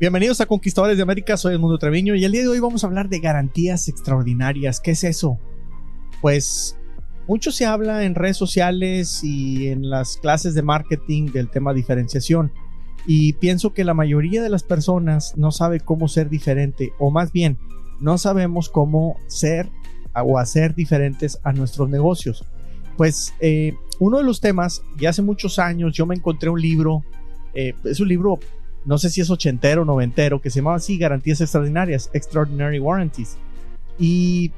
Bienvenidos a Conquistadores de América, soy Edmundo Treviño y el día de hoy vamos a hablar de garantías extraordinarias. ¿Qué es eso? Pues mucho se habla en redes sociales y en las clases de marketing del tema diferenciación y pienso que la mayoría de las personas no sabe cómo ser diferente o más bien no sabemos cómo ser o hacer diferentes a nuestros negocios. Pues eh, uno de los temas, y hace muchos años yo me encontré un libro, eh, es un libro no sé si es ochentero o noventero, que se llamaba así, Garantías Extraordinarias, Extraordinary Warranties. Y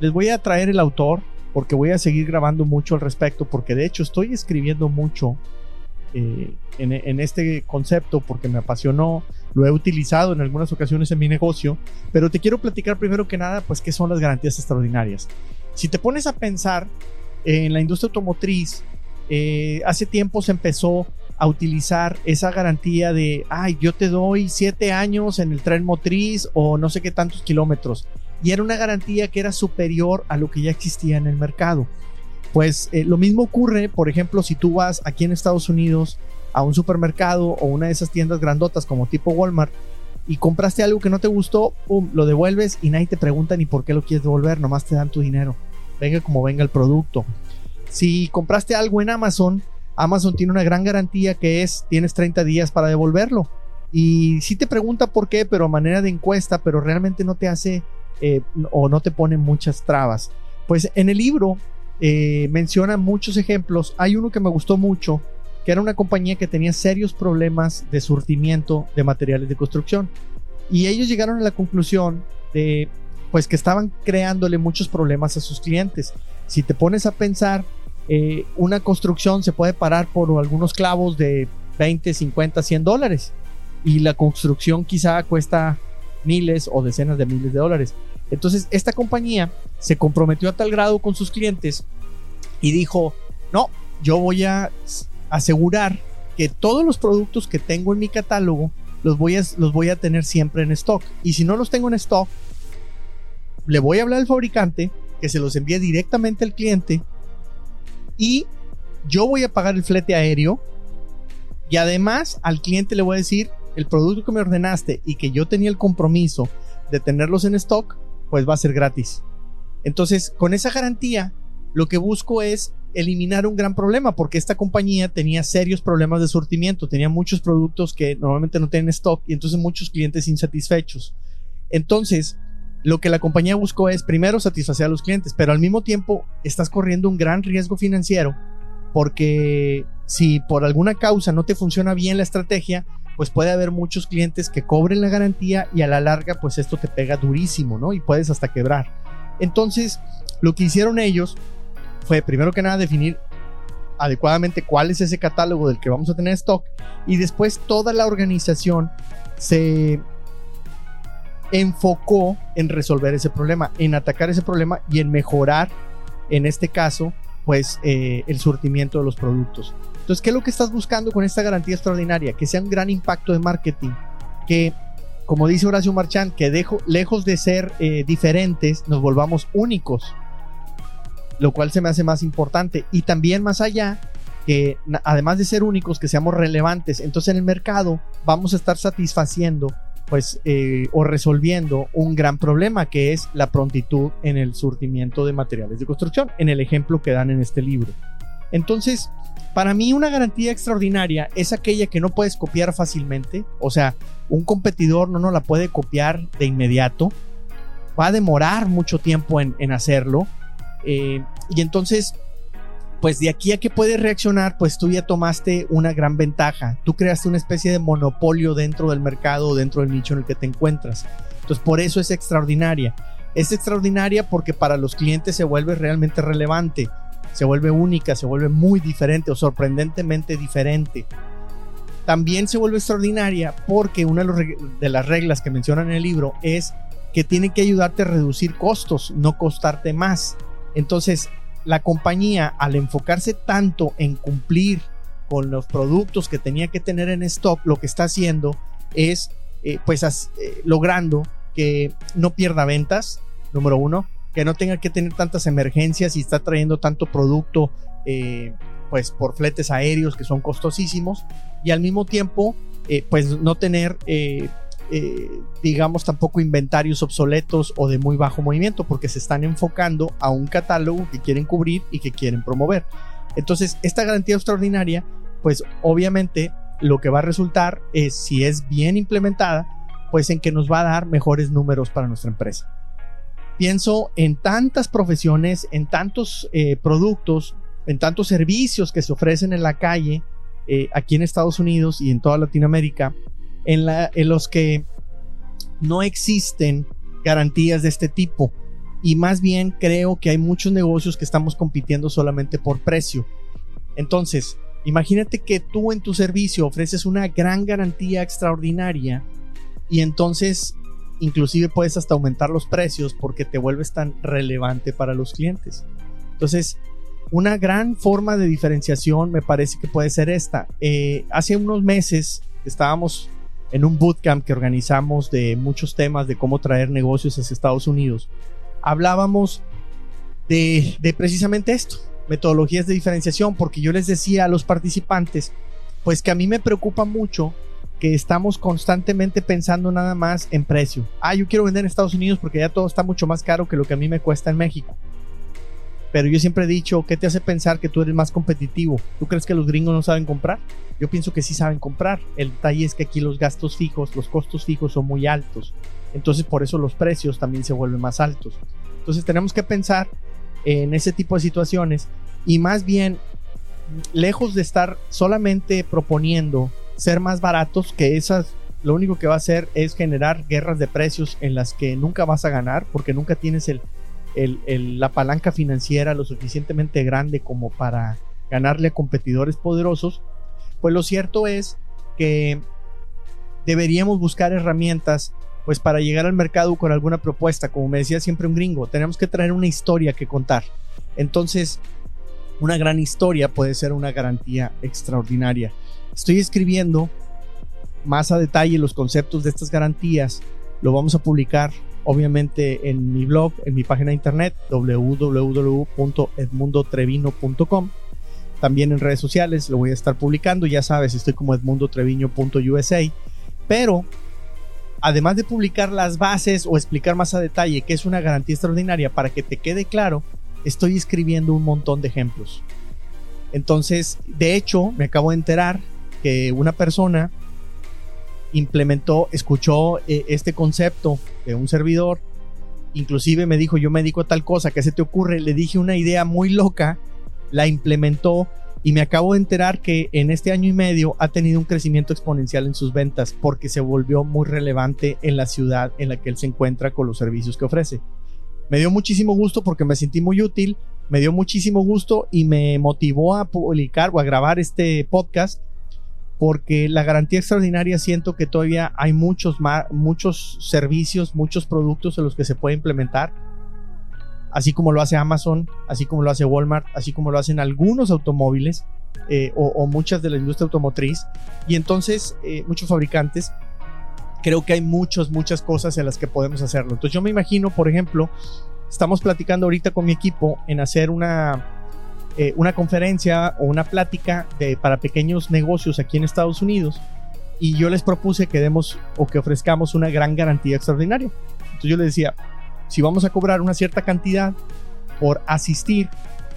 les voy a traer el autor porque voy a seguir grabando mucho al respecto, porque de hecho estoy escribiendo mucho eh, en, este concepto porque me apasionó, lo he utilizado en algunas ocasiones en mi negocio, pero te quiero platicar primero que nada, pues qué son las garantías extraordinarias. Si te pones a pensar en la industria automotriz, eh, hace tiempo se empezó a utilizar esa garantía de, ay, yo te doy siete años en el tren motriz o no sé qué tantos kilómetros. Y era una garantía que era superior a lo que ya existía en el mercado. Pues eh, lo mismo ocurre, por ejemplo, si tú vas aquí en Estados Unidos a un supermercado o una de esas tiendas grandotas como tipo Walmart y compraste algo que no te gustó, pum, lo devuelves y nadie te pregunta ni por qué lo quieres devolver, nomás te dan tu dinero. Venga como venga el producto. Si compraste algo en Amazon Amazon tiene una gran garantía que es tienes 30 días para devolverlo. Y sí te pregunta por qué, pero a manera de encuesta, pero realmente no te hace eh, o no te pone muchas trabas. Pues en el libro eh, menciona muchos ejemplos. Hay uno que me gustó mucho, que era una compañía que tenía serios problemas de surtimiento de materiales de construcción. Y ellos llegaron a la conclusión de pues que estaban creándole muchos problemas a sus clientes. Si te pones a pensar, eh, una construcción se puede parar por algunos clavos de 20, 50, 100 dólares. Y la construcción quizá cuesta miles o decenas de miles de dólares. Entonces, esta compañía se comprometió a tal grado con sus clientes y dijo, no, yo voy a asegurar que todos los productos que tengo en mi catálogo los voy a, los voy a tener siempre en stock. Y si no los tengo en stock, le voy a hablar al fabricante que se los envíe directamente al cliente y yo voy a pagar el flete aéreo y además al cliente le voy a decir el producto que me ordenaste y que yo tenía el compromiso de tenerlos en stock, pues va a ser gratis. Entonces, con esa garantía, lo que busco es eliminar un gran problema porque esta compañía tenía serios problemas de surtimiento, tenía muchos productos que normalmente no tienen stock y entonces muchos clientes insatisfechos. Entonces, lo que la compañía buscó es primero satisfacer a los clientes, pero al mismo tiempo estás corriendo un gran riesgo financiero porque si por alguna causa no te funciona bien la estrategia, pues puede haber muchos clientes que cobren la garantía y a la larga pues esto te pega durísimo, ¿no? Y puedes hasta quebrar. Entonces, lo que hicieron ellos fue primero que nada definir adecuadamente cuál es ese catálogo del que vamos a tener stock y después toda la organización se enfocó en resolver ese problema, en atacar ese problema y en mejorar, en este caso, pues eh, el surtimiento de los productos. Entonces, ¿qué es lo que estás buscando con esta garantía extraordinaria? Que sea un gran impacto de marketing, que, como dice Horacio Marchand, que dejo, lejos de ser eh, diferentes, nos volvamos únicos, lo cual se me hace más importante. Y también más allá, que además de ser únicos, que seamos relevantes. Entonces en el mercado vamos a estar satisfaciendo pues eh, o resolviendo un gran problema que es la prontitud en el surtimiento de materiales de construcción, en el ejemplo que dan en este libro. Entonces, para mí una garantía extraordinaria es aquella que no puedes copiar fácilmente, o sea, un competidor no nos la puede copiar de inmediato, va a demorar mucho tiempo en, hacerlo, eh, y entonces pues de aquí a que puedes reaccionar, pues tú ya tomaste una gran ventaja. Tú creaste una especie de monopolio dentro del mercado dentro del nicho en el que te encuentras. Entonces, por eso es extraordinaria. Es extraordinaria porque para los clientes se vuelve realmente relevante, se vuelve única, se vuelve muy diferente o sorprendentemente diferente. También se vuelve extraordinaria porque una de las reglas que mencionan en el libro es que tiene que ayudarte a reducir costos, no costarte más. Entonces, la compañía al enfocarse tanto en cumplir con los productos que tenía que tener en stock, lo que está haciendo es eh, pues eh, logrando que no pierda ventas, número uno, que no tenga que tener tantas emergencias y está trayendo tanto producto eh, pues por fletes aéreos que son costosísimos y al mismo tiempo pues no tener, eh, digamos, tampoco inventarios obsoletos o de muy bajo movimiento, porque se están enfocando a un catálogo que quieren cubrir y que quieren promover. Entonces, esta garantía extraordinaria, pues obviamente lo que va a resultar es, si es bien implementada, pues en que nos va a dar mejores números para nuestra empresa. Pienso en tantas profesiones, en tantos eh, productos, en tantos servicios que se ofrecen en la calle, eh, aquí en Estados Unidos y en toda Latinoamérica, en, los que no existen garantías de este tipo. Y más bien creo que hay muchos negocios que estamos compitiendo solamente por precio. Entonces, imagínate que tú en tu servicio ofreces una gran garantía extraordinaria y entonces inclusive puedes hasta aumentar los precios porque te vuelves tan relevante para los clientes. Entonces, una gran forma de diferenciación me parece que puede ser esta. Eh, hace unos meses estábamos en un bootcamp que organizamos de muchos temas de cómo traer negocios hacia Estados Unidos. Hablábamos de, de precisamente esto, metodologías de diferenciación, porque yo les decía a los participantes, pues que a mí me preocupa mucho que estamos constantemente pensando nada más en precio. Ah, yo quiero vender en Estados Unidos porque ya todo está mucho más caro que lo que a mí me cuesta en México. Pero yo siempre he dicho, ¿qué te hace pensar que tú eres más competitivo? ¿Tú crees que los gringos no saben comprar? Yo pienso que sí saben comprar. El detalle es que aquí los gastos fijos, los costos fijos son muy altos. Entonces por eso los precios también se vuelven más altos. Entonces tenemos que pensar en ese tipo de situaciones y más bien, lejos de estar solamente proponiendo ser más baratos, que esas lo único que va a hacer es generar guerras de precios en las que nunca vas a ganar porque nunca tienes el, la palanca financiera lo suficientemente grande como para ganarle a competidores poderosos, pues lo cierto es que deberíamos buscar herramientas pues para llegar al mercado con alguna propuesta, como me decía siempre un gringo, tenemos que traer una historia que contar. Entonces, una gran historia puede ser una garantía extraordinaria. Estoy escribiendo más a detalle los conceptos de estas garantías. Lo vamos a publicar obviamente en mi blog, en mi página de internet www.edmundotrevino.com. También en redes sociales lo voy a estar publicando. Ya sabes, estoy como edmundotreviño.usa. Pero además de publicar las bases o explicar más a detalle qué es una garantía extraordinaria para que te quede claro, estoy escribiendo un montón de ejemplos. Entonces, de hecho, me acabo de enterar que una persona implementó, escuchó eh, este concepto de un servidor, inclusive me dijo, yo me dedico a tal cosa, ¿qué se te ocurre? Le dije una idea muy loca, la implementó y me acabo de enterar que en este año y medio ha tenido un crecimiento exponencial en sus ventas porque se volvió muy relevante en la ciudad en la que él se encuentra con los servicios que ofrece. Me dio muchísimo gusto porque me sentí muy útil, me dio muchísimo gusto y me motivó a publicar o a grabar este podcast porque la garantía extraordinaria siento que todavía hay muchos, muchos servicios, muchos productos en los que se puede implementar, así como lo hace Amazon, así como lo hace Walmart, así como lo hacen algunos automóviles eh, o, muchas de la industria automotriz, y entonces eh, muchos fabricantes. Creo que hay muchas, muchas cosas en las que podemos hacerlo. Entonces yo me imagino, por ejemplo, estamos platicando ahorita con mi equipo en hacer una, eh, una conferencia o una plática para pequeños negocios aquí en Estados Unidos y yo les propuse que demos o que ofrezcamos una gran garantía extraordinaria. Entonces yo les decía, si vamos a cobrar una cierta cantidad por asistir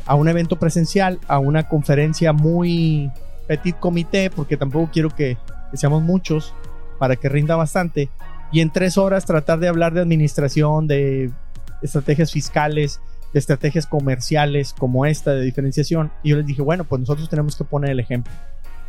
a un evento presencial, a una conferencia muy petit comité, porque tampoco quiero que, seamos muchos para que rinda bastante, y en tres horas tratar de hablar de administración, de estrategias fiscales, estrategias comerciales como esta de diferenciación. Y yo les dije, bueno, pues nosotros tenemos que poner el ejemplo.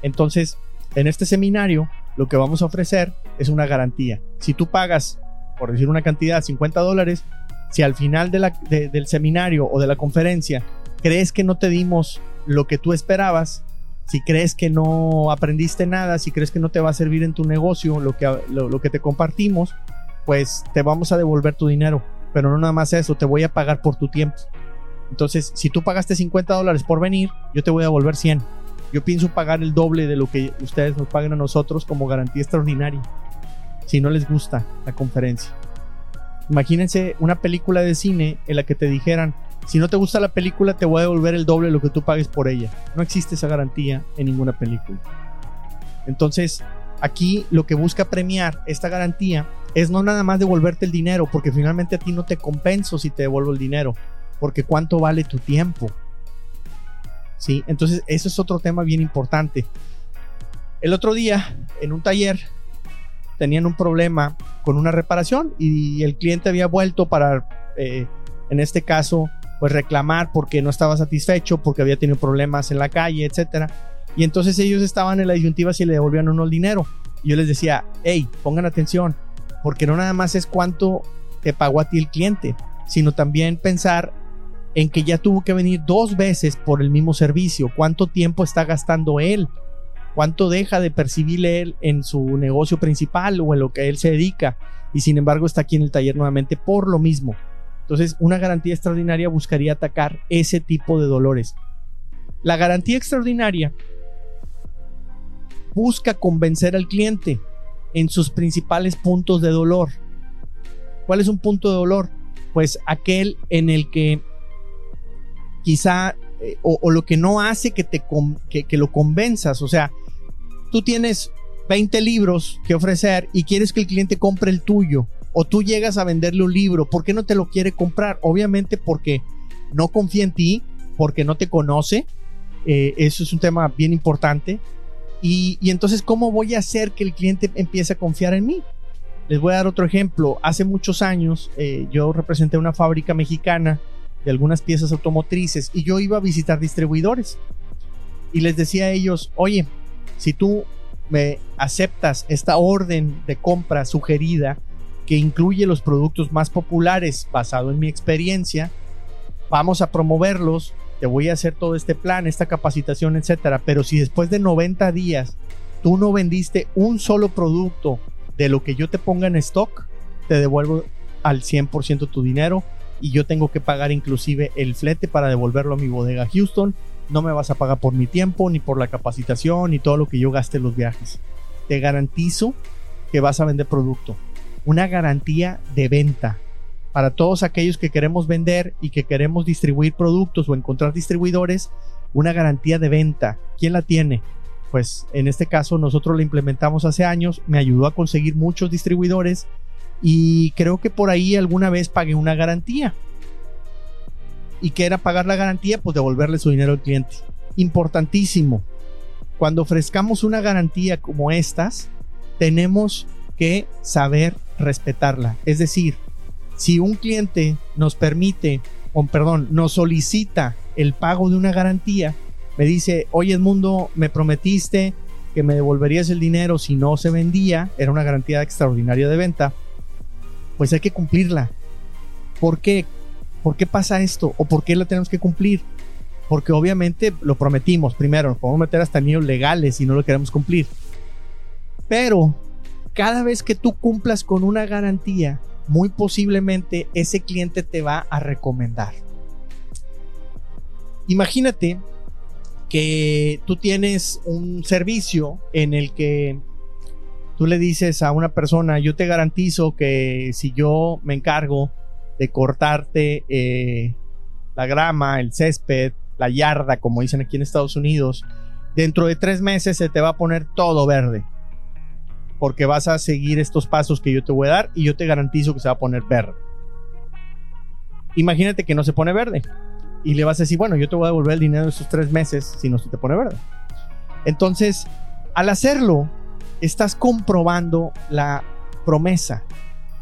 Entonces, en este seminario, lo que vamos a ofrecer es una garantía. Si tú pagas, por decir una cantidad, 50 dólares, si al final del seminario o de la conferencia crees que no te dimos lo que tú esperabas, si crees que no aprendiste nada, si crees que no te va a servir en tu negocio lo que, lo que te compartimos, pues te vamos a devolver tu dinero pero no nada más eso, te voy a pagar por tu tiempo. Entonces, si tú pagaste 50 dólares por venir, yo te voy a devolver 100. Yo pienso pagar el doble de lo que ustedes nos pagan a nosotros como garantía extraordinaria. Si no les gusta la conferencia. Imagínense una película de cine en la que te dijeran, si no te gusta la película, te voy a devolver el doble de lo que tú pagues por ella. No existe esa garantía en ninguna película. Entonces, Aquí lo que busca premiar esta garantía es no nada más devolverte el dinero, porque finalmente a ti no te compenso si te devuelvo el dinero, porque cuánto vale tu tiempo. ¿Sí? Entonces, eso es otro tema bien importante. El otro día, en un taller, tenían un problema con una reparación y el cliente había vuelto para, eh, en este caso, pues reclamar porque no estaba satisfecho, porque había tenido problemas en la calle, etcétera. Y entonces ellos estaban en la disyuntiva si le devolvían o no el dinero. Y yo les decía, hey, pongan atención, porque no nada más es cuánto te pagó a ti el cliente, sino también pensar en que ya tuvo que venir dos veces por el mismo servicio, cuánto tiempo está gastando él, cuánto deja de percibir él en su negocio principal o en lo que él se dedica, y sin embargo está aquí en el taller nuevamente por lo mismo. Entonces, una garantía extraordinaria buscaría atacar ese tipo de dolores. La garantía extraordinaria busca convencer al cliente en sus principales puntos de dolor. ¿Cuál es un punto de dolor? Pues aquel en el que quizá eh, o, lo que no hace que te que, lo convenzas, o sea, tú tienes 20 libros que ofrecer y quieres que el cliente compre el tuyo o tú llegas a venderle un libro, ¿por qué no te lo quiere comprar? Obviamente porque no confía en ti, porque no te conoce, eh, eso es un tema bien importante, y, entonces, ¿cómo voy a hacer que el cliente empiece a confiar en mí? Les voy a dar otro ejemplo. Hace muchos años eh, yo representé una fábrica mexicana de algunas piezas automotrices y yo iba a visitar distribuidores y les decía a ellos, oye, si tú me aceptas esta orden de compra sugerida que incluye los productos más populares basado en mi experiencia, vamos a promoverlos te voy a hacer todo este plan, esta capacitación, etcétera. Pero si después de 90 días tú no vendiste un solo producto de lo que yo te ponga en stock, te devuelvo al 100% tu dinero y yo tengo que pagar inclusive el flete para devolverlo a mi bodega Houston. No me vas a pagar por mi tiempo, ni por la capacitación, ni todo lo que yo gaste en los viajes. Te garantizo que vas a vender producto. Una garantía de venta para todos aquellos que queremos vender y que queremos distribuir productos o encontrar distribuidores, una garantía de venta. ¿Quién la tiene? Pues en este caso nosotros la implementamos hace años, me ayudó a conseguir muchos distribuidores y creo que por ahí alguna vez pagué una garantía. ¿Y qué era pagar la garantía? Pues devolverle su dinero al cliente. Importantísimo. Cuando ofrezcamos una garantía como estas, tenemos que saber respetarla. Es decir, si un cliente nos permite, o perdón, nos solicita el pago de una garantía, me dice, oye Edmundo, me prometiste que me devolverías el dinero si no se vendía, era una garantía extraordinaria de venta, pues hay que cumplirla. ¿Por qué? ¿Por qué pasa esto? ¿O por qué la tenemos que cumplir? Porque obviamente lo prometimos, primero, nos podemos meter hasta niños legales si no lo queremos cumplir. Pero cada vez que tú cumplas con una garantía, muy posiblemente ese cliente te va a recomendar. Imagínate que tú tienes un servicio en el que tú le dices a una persona, yo te garantizo que si yo me encargo de cortarte eh, la grama, el césped, la yarda, como dicen aquí en Estados Unidos, dentro de tres meses se te va a poner todo verde porque vas a seguir estos pasos que yo te voy a dar y yo te garantizo que se va a poner verde. Imagínate que no se pone verde y le vas a decir, bueno, yo te voy a devolver el dinero de esos tres meses si no se te pone verde. Entonces, al hacerlo, estás comprobando la promesa.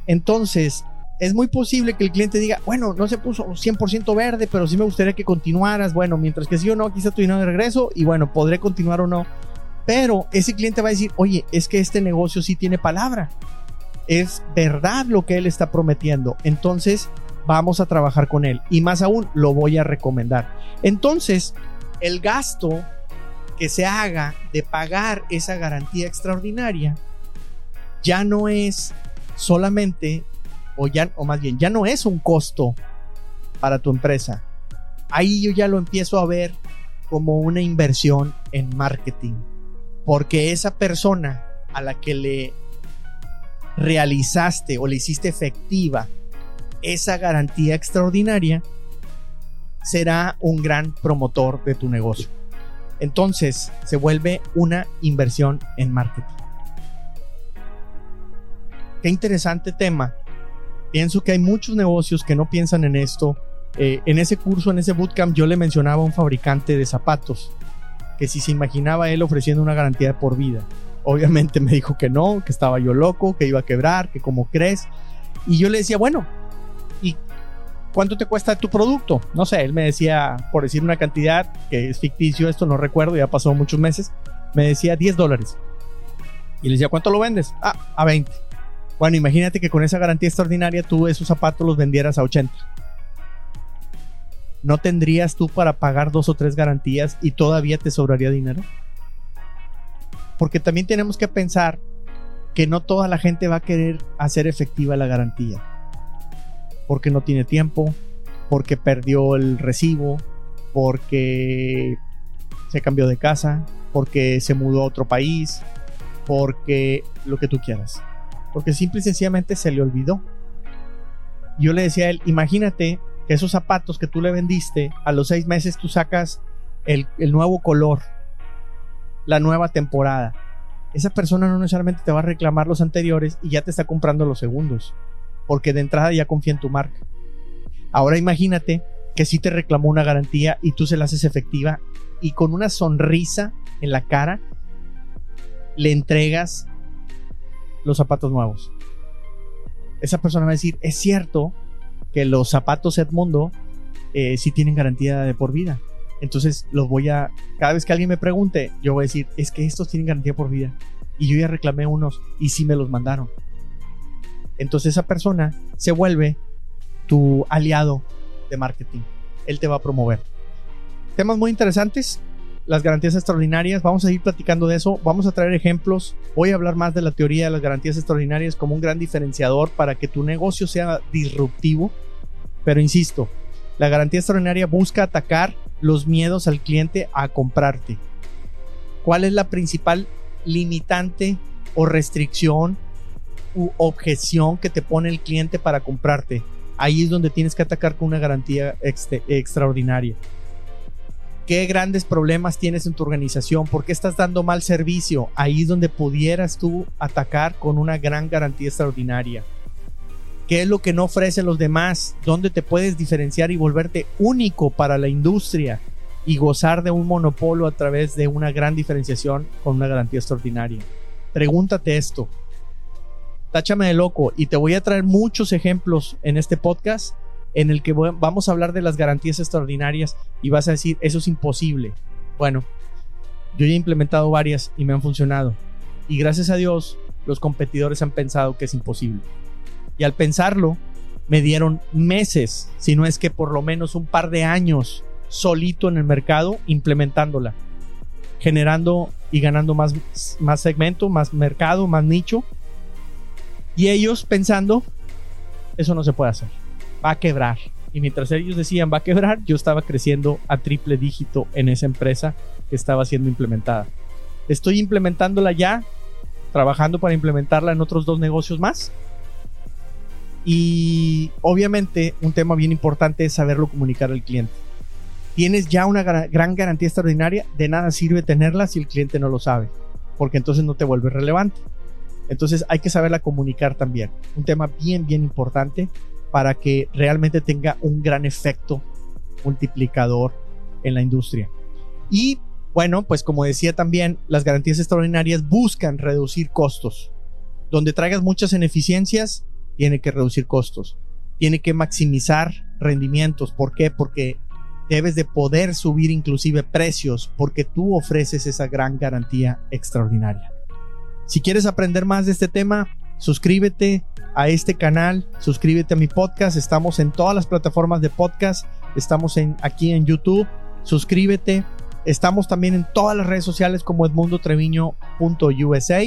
Entonces, es muy posible que el cliente diga, bueno, no se puso 100% verde, pero sí me gustaría que continuaras. Bueno, mientras que sí o no, aquí está tu dinero de regreso y bueno, podré continuar o no pero ese cliente va a decir, oye, es que este negocio sí tiene palabra. Es verdad lo que él está prometiendo. Entonces, vamos a trabajar con él. Y más aún, lo voy a recomendar. Entonces, el gasto que se haga de pagar esa garantía extraordinaria ya no es solamente, o, ya, o más bien, ya no es un costo para tu empresa. Ahí yo ya lo empiezo a ver como una inversión en marketing porque esa persona a la que le realizaste o le hiciste efectiva esa garantía extraordinaria, será un gran promotor de tu negocio. Entonces se vuelve una inversión en marketing. qué interesante tema. Pienso que hay muchos negocios que no piensan en esto. Eh, en ese curso, en ese bootcamp, yo le mencionaba a un fabricante de zapatos que si se imaginaba él ofreciendo una garantía por vida. Obviamente me dijo que no, que estaba yo loco, que iba a quebrar, que como crees. Y yo le decía, bueno, ¿y cuánto te cuesta tu producto? No sé, él me decía, por decir una cantidad que es ficticio, esto no recuerdo, ya pasó muchos meses, me decía 10 dólares. Y le decía, ¿cuánto lo vendes? Ah, a 20. Bueno, imagínate que con esa garantía extraordinaria tú esos zapatos los vendieras a 80. ¿No tendrías tú para pagar dos o tres garantías y todavía te sobraría dinero? Porque también tenemos que pensar que no toda la gente va a querer hacer efectiva la garantía. Porque no tiene tiempo, porque perdió el recibo, porque se cambió de casa, porque se mudó a otro país, porque lo que tú quieras porque simple y sencillamente se le olvidó. Yo le decía a él, imagínate que esos zapatos que tú le vendiste, a los seis meses tú sacas el, nuevo color, la nueva temporada. Esa persona no necesariamente te va a reclamar los anteriores y ya te está comprando los segundos, porque de entrada ya confía en tu marca. Ahora imagínate que si te reclamó una garantía y tú se la haces efectiva y con una sonrisa en la cara le entregas los zapatos nuevos. Esa persona va a decir, es cierto que los zapatos Edmundo eh, sí tienen garantía de por vida. Entonces los voy a, cada vez que alguien me pregunte, yo voy a decir, es que estos tienen garantía por vida. Y yo ya reclamé unos y sí me los mandaron. Entonces esa persona se vuelve tu aliado de marketing. Él te va a promover. Temas muy interesantes las garantías extraordinarias. Vamos a ir platicando de eso. Vamos a traer ejemplos. Voy a hablar más de la teoría de las garantías extraordinarias como un gran diferenciador para que tu negocio sea disruptivo. Pero insisto, la garantía extraordinaria busca atacar los miedos al cliente a comprarte. ¿Cuál es la principal limitante o restricción u objeción que te pone el cliente para comprarte? Ahí es donde tienes que atacar con una garantía extraordinaria qué grandes problemas tienes en tu organización, por qué estás dando mal servicio. Ahí es donde pudieras tú atacar con una gran garantía extraordinaria. ¿Qué es lo que no ofrecen los demás? ¿Dónde te puedes diferenciar y volverte único para la industria y gozar de un monopolio a través de una gran diferenciación con una garantía extraordinaria? Pregúntate esto. Táchame de loco y te voy a traer muchos ejemplos en este podcast en el que vamos a hablar de las garantías extraordinarias y vas a decir, eso es imposible. Bueno, yo ya he implementado varias y me han funcionado. Y gracias a Dios, los competidores han pensado que es imposible. Y al pensarlo, me dieron meses, si no es que por lo menos un par de años solito en el mercado implementándola, generando y ganando más, más segmento, más mercado, más nicho. Y ellos pensando, eso no se puede hacer va a quebrar. Y mientras ellos decían va a quebrar, yo estaba creciendo a triple dígito en esa empresa que estaba siendo implementada. Estoy implementándola ya, trabajando para implementarla en otros dos negocios más. Y obviamente un tema bien importante es saberlo comunicar al cliente. Tienes ya una gran garantía extraordinaria, de nada sirve tenerla si el cliente no lo sabe, porque entonces no te vuelve relevante. Entonces hay que saberla comunicar también. Un tema bien, bien importante para que realmente tenga un gran efecto multiplicador en la industria. Y bueno, pues como decía también, las garantías extraordinarias buscan reducir costos. Donde traigas muchas ineficiencias, tiene que reducir costos. Tiene que maximizar rendimientos. ¿Por qué? Porque debes de poder subir inclusive precios porque tú ofreces esa gran garantía extraordinaria. Si quieres aprender más de este tema, suscríbete a este canal, suscríbete a mi podcast, estamos en todas las plataformas de podcast, estamos en, aquí en YouTube, suscríbete, estamos también en todas las redes sociales como edmundotreviño.usa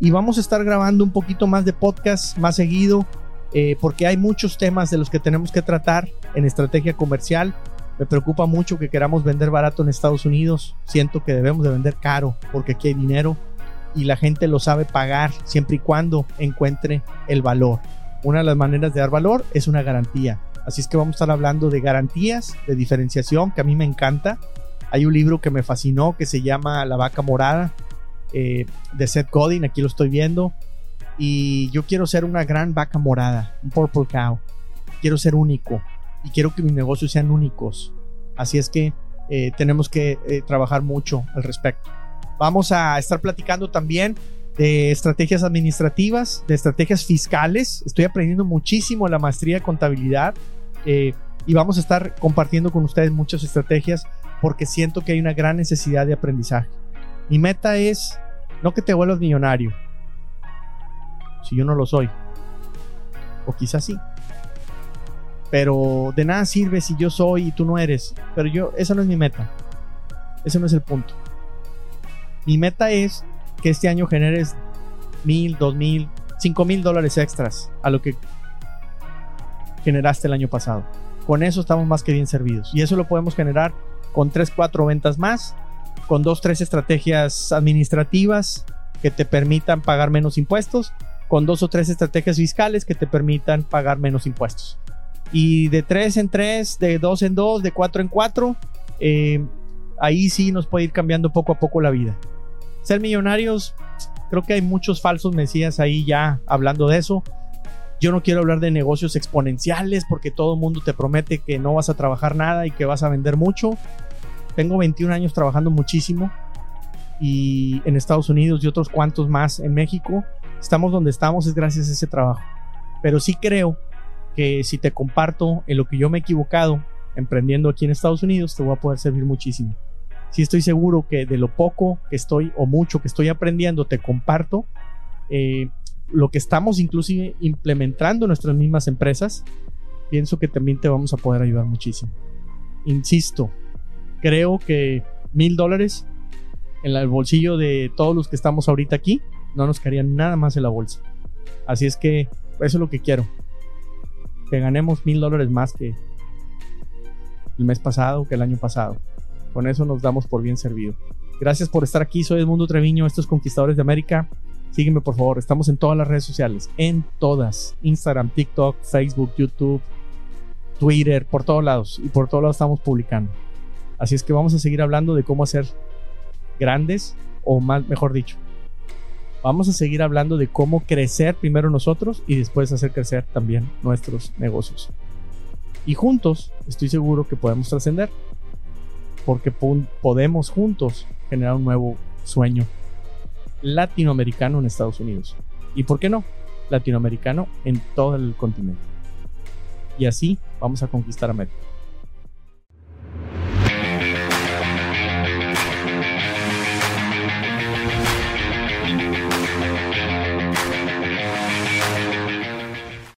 y vamos a estar grabando un poquito más de podcast más seguido eh, porque hay muchos temas de los que tenemos que tratar en estrategia comercial. Me preocupa mucho que queramos vender barato en Estados Unidos. Siento que debemos de vender caro porque aquí hay dinero y la gente lo sabe pagar siempre y cuando encuentre el valor. Una de las maneras de dar valor es una garantía. Así es que vamos a estar hablando de garantías, de diferenciación, que a mí me encanta. Hay un libro que me fascinó que se llama La vaca morada, eh, de Seth Godin, aquí lo estoy viendo. Y yo quiero ser una gran vaca morada, un purple cow. Quiero ser único y quiero que mis negocios sean únicos. Así es que eh, tenemos que eh, trabajar mucho al respecto. Vamos a estar platicando también de estrategias administrativas, de estrategias fiscales. Estoy aprendiendo muchísimo la maestría de contabilidad y vamos a estar compartiendo con ustedes muchas estrategias porque siento que hay una gran necesidad de aprendizaje. Mi meta es no que te vuelvas millonario, si yo no lo soy, o quizás sí. Pero de nada sirve si yo soy y tú no eres. Pero yo, esa no es mi meta. Ese no es el punto. Mi meta es que este año generes mil, dos mil, cinco mil dólares extras a lo que generaste el año pasado. Con eso estamos más que bien servidos. Y eso lo podemos generar con 3, 4 ventas más, con 2, 3 estrategias administrativas que te permitan pagar menos impuestos, con 2 o 3 estrategias fiscales que te permitan pagar menos impuestos. Y de 3 en 3, de 2 en 2, de 4 en 4, eh, ahí sí nos puede ir cambiando poco a poco la vida. Ser millonarios, creo que hay muchos falsos mesías ahí ya hablando de eso. Yo no quiero hablar de negocios exponenciales porque todo el mundo te promete que no vas a trabajar nada y que vas a vender mucho. Tengo 21 años trabajando muchísimo y en Estados Unidos y otros cuantos más en México. Estamos donde estamos es gracias a ese trabajo. Pero sí creo que si te comparto en lo que yo me he equivocado emprendiendo aquí en Estados Unidos, te voy a poder servir muchísimo. Sí estoy seguro que de lo poco que estoy o mucho que estoy aprendiendo, te comparto. Eh, lo que estamos inclusive implementando en nuestras mismas empresas, pienso que también te vamos a poder ayudar muchísimo. Insisto, creo que mil dólares en el bolsillo de todos los que estamos ahorita aquí no nos caerían nada más en la bolsa. Así es que eso es lo que quiero. Que ganemos mil dólares más que el mes pasado, que el año pasado. Con eso nos damos por bien servido. Gracias por estar aquí. Soy Edmundo Treviño, estos Conquistadores de América. Sígueme por favor, estamos en todas las redes sociales, en todas, Instagram, TikTok, Facebook, YouTube, Twitter, por todos lados. Y por todos lados estamos publicando. Así es que vamos a seguir hablando de cómo hacer grandes o más, mejor dicho, vamos a seguir hablando de cómo crecer primero nosotros y después hacer crecer también nuestros negocios. Y juntos, estoy seguro que podemos trascender, porque podemos juntos generar un nuevo sueño latinoamericano en Estados Unidos. ¿Y por qué no? Latinoamericano en todo el continente. Y así vamos a conquistar América.